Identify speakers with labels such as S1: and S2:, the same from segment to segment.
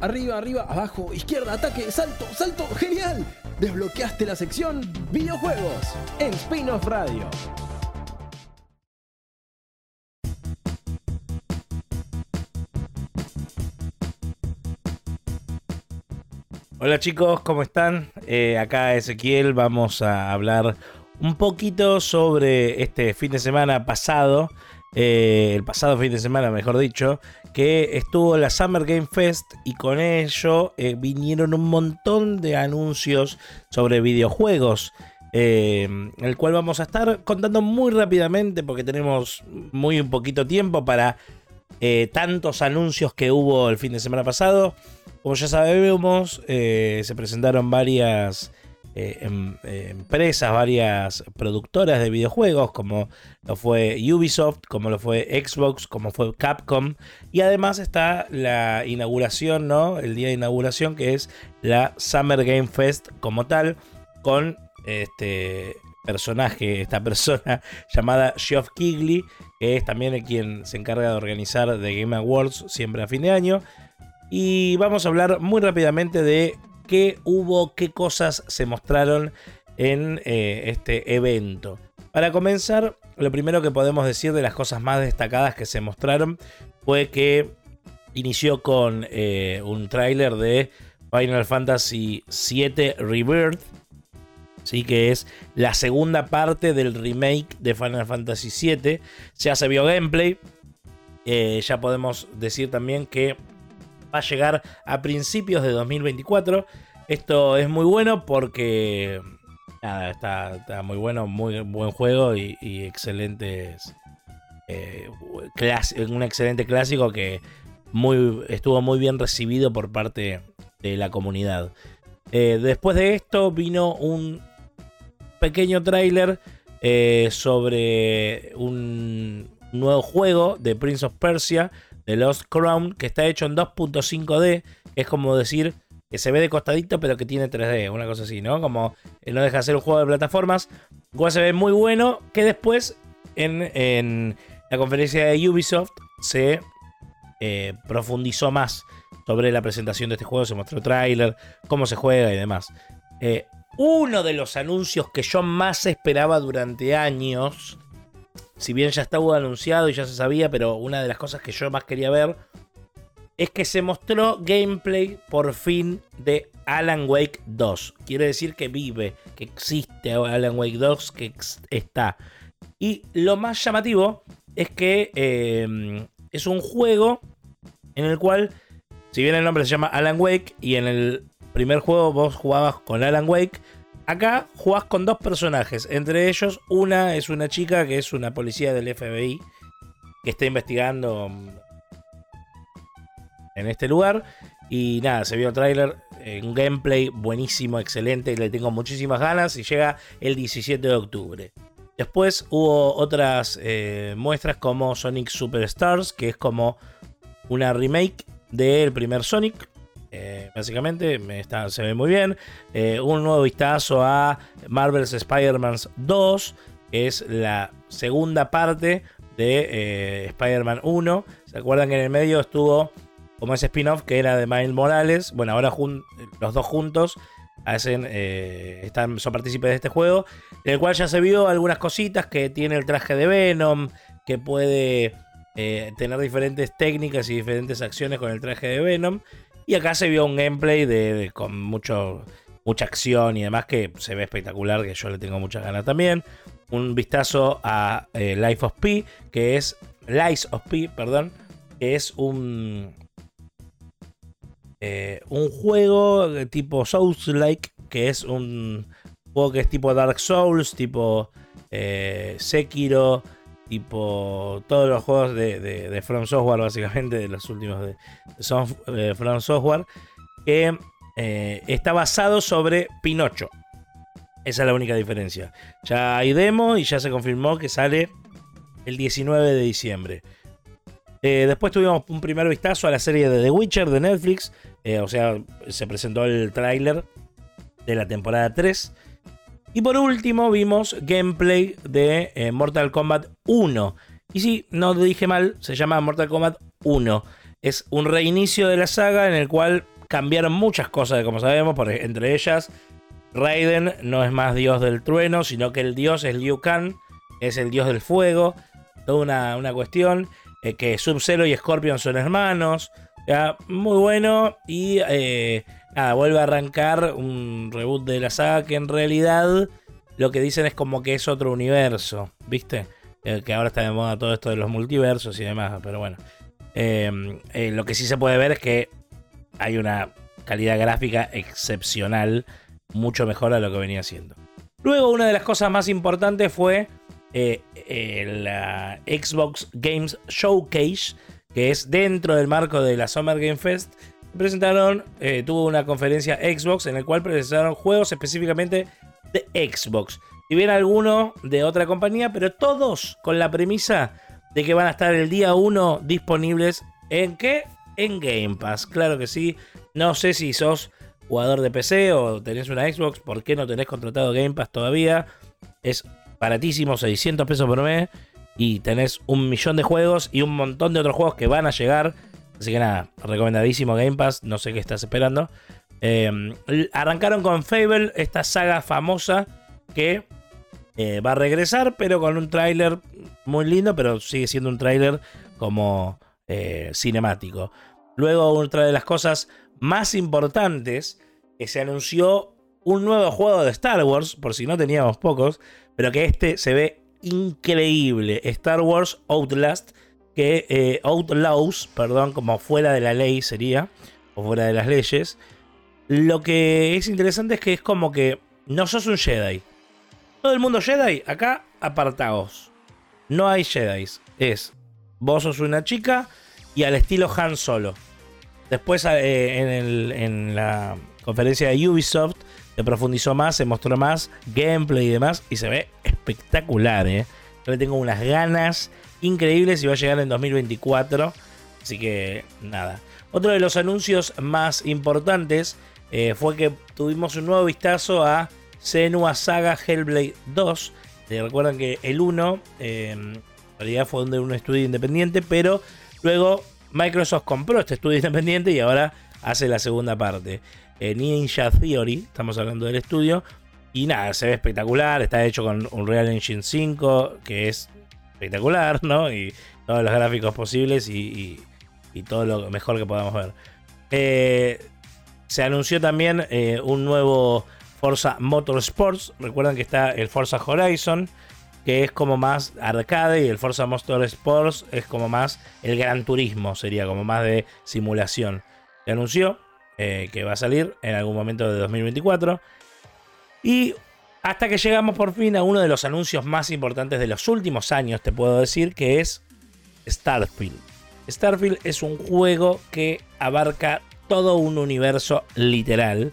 S1: arriba, arriba, abajo, izquierda, ataque, salto, salto, genial. Desbloqueaste la sección videojuegos en Spin-off Radio.
S2: Hola chicos, ¿cómo están? Eh, acá Ezequiel, vamos a hablar un poquito sobre este fin de semana pasado, eh, el pasado fin de semana mejor dicho, que estuvo la Summer Game Fest y con ello eh, vinieron un montón de anuncios sobre videojuegos. el cual vamos a estar contando muy rápidamente porque tenemos muy un poquito tiempo para tantos anuncios que hubo el fin de semana pasado. Como ya sabemos, eh, se presentaron varias eh, em, eh, empresas, varias productoras de videojuegos, como lo fue Ubisoft, como lo fue Xbox, como fue Capcom. Y además está la inauguración, ¿no? El día de inauguración, que es la Summer Game Fest como tal, con este personaje, esta persona llamada Geoff Kigley, que es también el quien se encarga de organizar The Game Awards siempre a fin de año. Y vamos a hablar muy rápidamente de qué hubo, qué cosas se mostraron en eh, este evento. Para comenzar, lo primero que podemos decir de las cosas más destacadas que se mostraron fue que inició con eh, un tráiler de Final Fantasy VII Rebirth, ¿sí? que es la segunda parte del remake de Final Fantasy VII. Ya se vio gameplay. Eh, ya podemos decir también que va a llegar a principios de 2024. Esto es muy bueno porque está, muy bueno, muy buen juego y, excelentes. Eh, un excelente clásico que estuvo muy bien recibido por parte de la comunidad. Eh, después de esto vino un pequeño tráiler eh, sobre un nuevo juego de Prince of Persia de Lost Crown, que está hecho en 2.5D. Es como decir que se ve de costadito, pero que tiene 3D, una cosa así, ¿no? Como no deja de ser un juego de plataformas. Un se ve muy bueno, que después en, la conferencia de Ubisoft se eh, profundizó más sobre la presentación de este juego, se mostró tráiler, cómo se juega y demás. Eh, uno de los anuncios que yo más esperaba durante años si bien ya estaba anunciado y ya se sabía, pero una de las cosas que yo más quería ver es que se mostró gameplay por fin de Alan Wake 2. Quiere decir que vive, que existe Alan Wake 2, que está. Y lo más llamativo es que em, es un juego en el cual, si bien el nombre se llama Alan Wake y en el primer juego vos jugabas con Alan Wake, Acá jugás con dos personajes, entre ellos una es una chica que es una policía del FBI que está investigando mm, en este lugar. Y nada, se vio el tráiler, eh, un gameplay buenísimo, excelente, le tengo muchísimas ganas y llega el 17 de octubre. Después hubo otras eh, muestras como Sonic Superstars, que es como una remake del primer Sonic, eh, básicamente me se ve muy bien. Eh, un nuevo vistazo a Marvel's Spider-Man 2, que es la segunda parte de eh, Spider-Man 1. ¿Se acuerdan que en el medio estuvo como ese spin-off que era de Miles Morales? Bueno, ahora los dos juntos hacen, están, son partícipes de este juego, en el cual ya se vio algunas cositas que tiene el traje de Venom, que puede tener diferentes técnicas y diferentes acciones con el traje de Venom. Y acá se vio un gameplay de, con mucho, mucha acción y demás que se ve espectacular, que yo le tengo muchas ganas también. Un vistazo a eh, Life of P, que es Lies of P, perdón, que es un eh, un juego de tipo Souls-like, que es un juego que es tipo Dark Souls, tipo eh, Sekiro, tipo todos los juegos de, de, From Software, básicamente, de los últimos de, de From Software, que eh, está basado sobre Pinocho. Esa es la única diferencia. Ya hay demo y ya se confirmó que sale el 19 de diciembre. Eh, después tuvimos un primer vistazo a la serie de The Witcher de Netflix. Eh, o sea, se presentó el tráiler de la temporada 3. Y por último vimos gameplay de eh, Mortal Kombat 1. Y si no lo dije mal, se llama Mortal Kombat 1. es un reinicio de la saga en el cual cambiaron muchas cosas, como sabemos, por, entre ellas, Raiden no es más dios del trueno, sino que el dios es Liu Kang, es el dios del fuego, toda una, cuestión, eh, que Sub-Zero y Scorpion son hermanos, muy bueno, y eh, nada, vuelve a arrancar un reboot de la saga que en realidad lo que dicen es como que es otro universo, ¿viste? Eh, que ahora está de moda todo esto de los multiversos y demás, pero bueno. lo que sí se puede ver es que hay una calidad gráfica excepcional, mucho mejor a lo que venía siendo. Luego, una de las cosas más importantes fue eh, la Xbox Games Showcase, que es dentro del marco de la Summer Game Fest. Presentaron, eh, tuvo una conferencia Xbox en la cual presentaron juegos específicamente de Xbox. Si bien alguno de otra compañía, pero todos con la premisa de que van a estar el día 1 disponibles en qué? en Game Pass. Claro que sí. No sé si sos jugador de PC o tenés una Xbox, ¿por qué no tenés contratado Game Pass todavía? Es baratísimo, 600 pesos por mes. Y tenés un millón de juegos y un montón de otros juegos que van a llegar. Así que nada, recomendadísimo Game Pass. No sé qué estás esperando. Em, arrancaron con Fable, esta saga famosa que eh, va a regresar, pero con un tráiler muy lindo, pero sigue siendo un tráiler como eh, cinemático. Luego, otra de las cosas más importantes, que se anunció un nuevo juego de Star Wars, por si no teníamos pocos, pero que este se ve increíble. Star Wars Outlast, que eh, Outlaws, perdón, como fuera de la ley sería, o fuera de las leyes. Lo que es interesante es que es como que no sos un Jedi. Todo el mundo Jedi, acá apartaos. No hay Jedi. Es Vos sos una chica y al estilo Han Solo. Después eh, en, la conferencia de Ubisoft se profundizó más, se mostró más gameplay y demás y se ve espectacular. ¿eh? Yo le tengo unas ganas increíbles y va a llegar en 2024. Así que nada. Otro de los anuncios más importantes eh, fue que tuvimos un nuevo vistazo a Senua Saga Hellblade 2. Recuerdan que el 1 realidad fue de un estudio independiente, pero luego Microsoft compró este estudio independiente y ahora hace la segunda parte. Eh, Ninja Theory, estamos hablando del estudio. Y nada, se ve espectacular, está hecho con Unreal Engine 5, que es espectacular, ¿no? Y todos los gráficos posibles y, todo lo mejor que podamos ver. Eh, se anunció también eh, un nuevo Forza Motorsports. Recuerdan que está el Forza Horizon, que es como más arcade y el Forza Motorsports es como más el Gran Turismo, sería como más de simulación. Se anunció eh, que va a salir en algún momento de 2024 y hasta que llegamos por fin a uno de los anuncios más importantes de los últimos años, te puedo decir, que es Starfield. Starfield es un juego que abarca todo un universo literal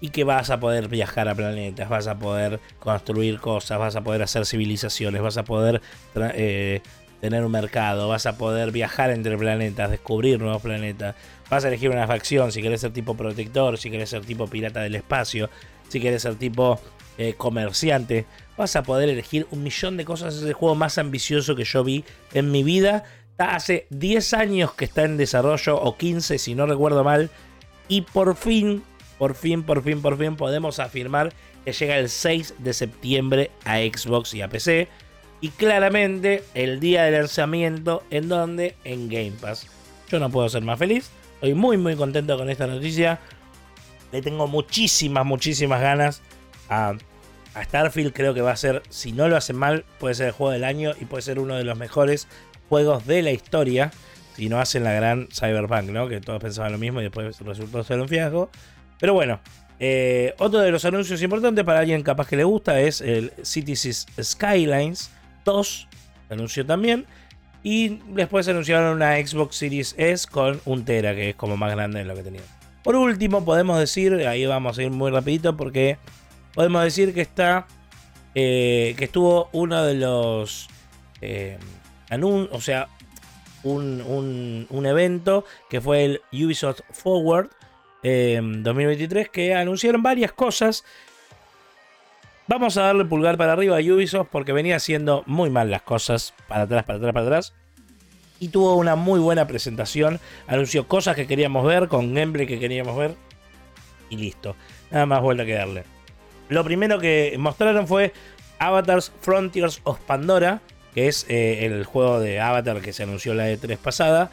S2: y que vas a poder viajar a planetas, vas a poder construir cosas, vas a poder hacer civilizaciones, vas a poder eh, tener un mercado, vas a poder viajar entre planetas, descubrir nuevos planetas, vas a elegir una facción si querés ser tipo protector, si querés ser tipo pirata del espacio, si querés ser tipo eh, comerciante, vas a poder elegir un millón de cosas. Es el juego más ambicioso que yo vi en mi vida. Hace 10 años que está en desarrollo, o 15 si no recuerdo mal, y por fin por fin, por fin, por fin podemos afirmar que llega el 6 de septiembre a Xbox y a PC. Y claramente el día de lanzamiento en donde en Game Pass. Yo no puedo ser más feliz. Estoy muy muy contento con esta noticia. Le tengo muchísimas, muchísimas ganas a, Starfield. Creo que va a ser, si no lo hace mal, puede ser el juego del año y puede ser uno de los mejores juegos de la historia. Si no hacen la gran Cyberpunk, ¿no? Que todos pensaban lo mismo y después resultó ser un fiasco. Pero bueno, eh, otro de los anuncios importantes para alguien capaz que le gusta es el Cities Skylines 2. anunció también. Y después anunciaron una Xbox Series S con un Tera, que es como más grande de lo que tenía. Por último, podemos decir, ahí vamos a ir muy rapidito porque podemos decir que está, eh, que estuvo uno de los eh, anuncios, o sea, un, un evento que fue el Ubisoft Forward, 2023 que anunciaron varias cosas. Vamos a darle pulgar para arriba a Ubisoft porque venía haciendo muy mal las cosas, para atrás, para atrás, para atrás. y tuvo una muy buena presentación. Anunció cosas que queríamos ver, con gameplay que queríamos ver y listo. Nada más vuelta que darle. Lo primero que mostraron fue Avatars Frontiers of Pandora, que es eh, el juego de Avatar que se anunció la E3 pasada.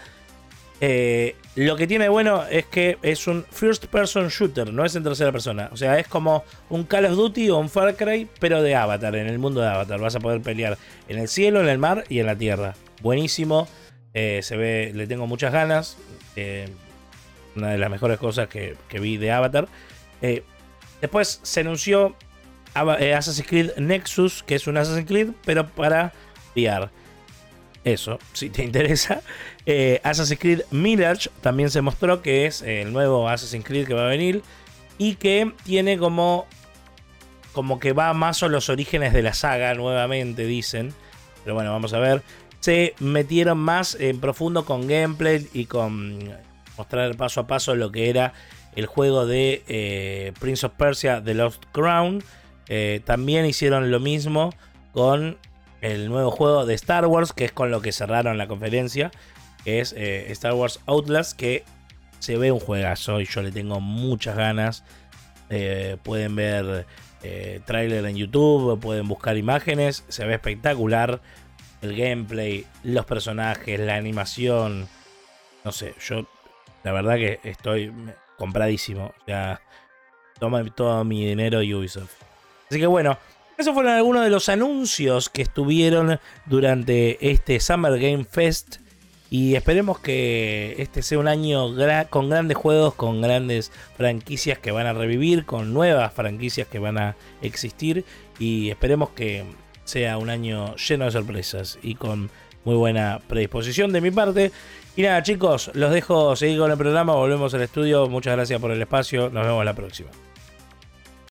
S2: Eh, lo que tiene bueno es que es un first person shooter, no es en tercera persona. O sea, es como un Call of Duty o un Far Cry, pero de Avatar, en el mundo de Avatar. Vas a poder pelear en el cielo, en el mar y en la tierra. Buenísimo. Eh, se ve, le tengo muchas ganas. una de las mejores cosas que, que vi de Avatar. Después se anunció Assassin's Creed Nexus, que es un Assassin's Creed, pero para eso, si te interesa. Eh, Assassin's Creed Mirage también se mostró que es el nuevo Assassin's Creed que va a venir. Y que tiene como. Como que va más a los orígenes de la saga nuevamente, dicen. Pero bueno, vamos a ver. Se metieron más en profundo con gameplay y con mostrar paso a paso lo que era el juego de eh, Prince of Persia The Lost Crown. Eh, también hicieron lo mismo con el nuevo juego de Star Wars, que es con lo que cerraron la conferencia, que es eh, Star Wars Outlast, que se ve un juegazo y yo le tengo muchas ganas. Pueden ver trailer en YouTube, pueden buscar imágenes, se ve espectacular. El gameplay, los personajes, la animación. No sé, yo la verdad que estoy compradísimo. O sea, toma todo mi dinero Ubisoft. Así que bueno, esos fueron algunos de los anuncios que estuvieron durante este Summer Game Fest. Y esperemos que este sea un año con grandes juegos, con grandes franquicias que van a revivir, con nuevas franquicias que van a existir. Y esperemos que sea un año lleno de sorpresas y con muy buena predisposición de mi parte. Y nada, chicos, los dejo seguir con el programa. Volvemos al estudio. Muchas gracias por el espacio. Nos vemos la próxima.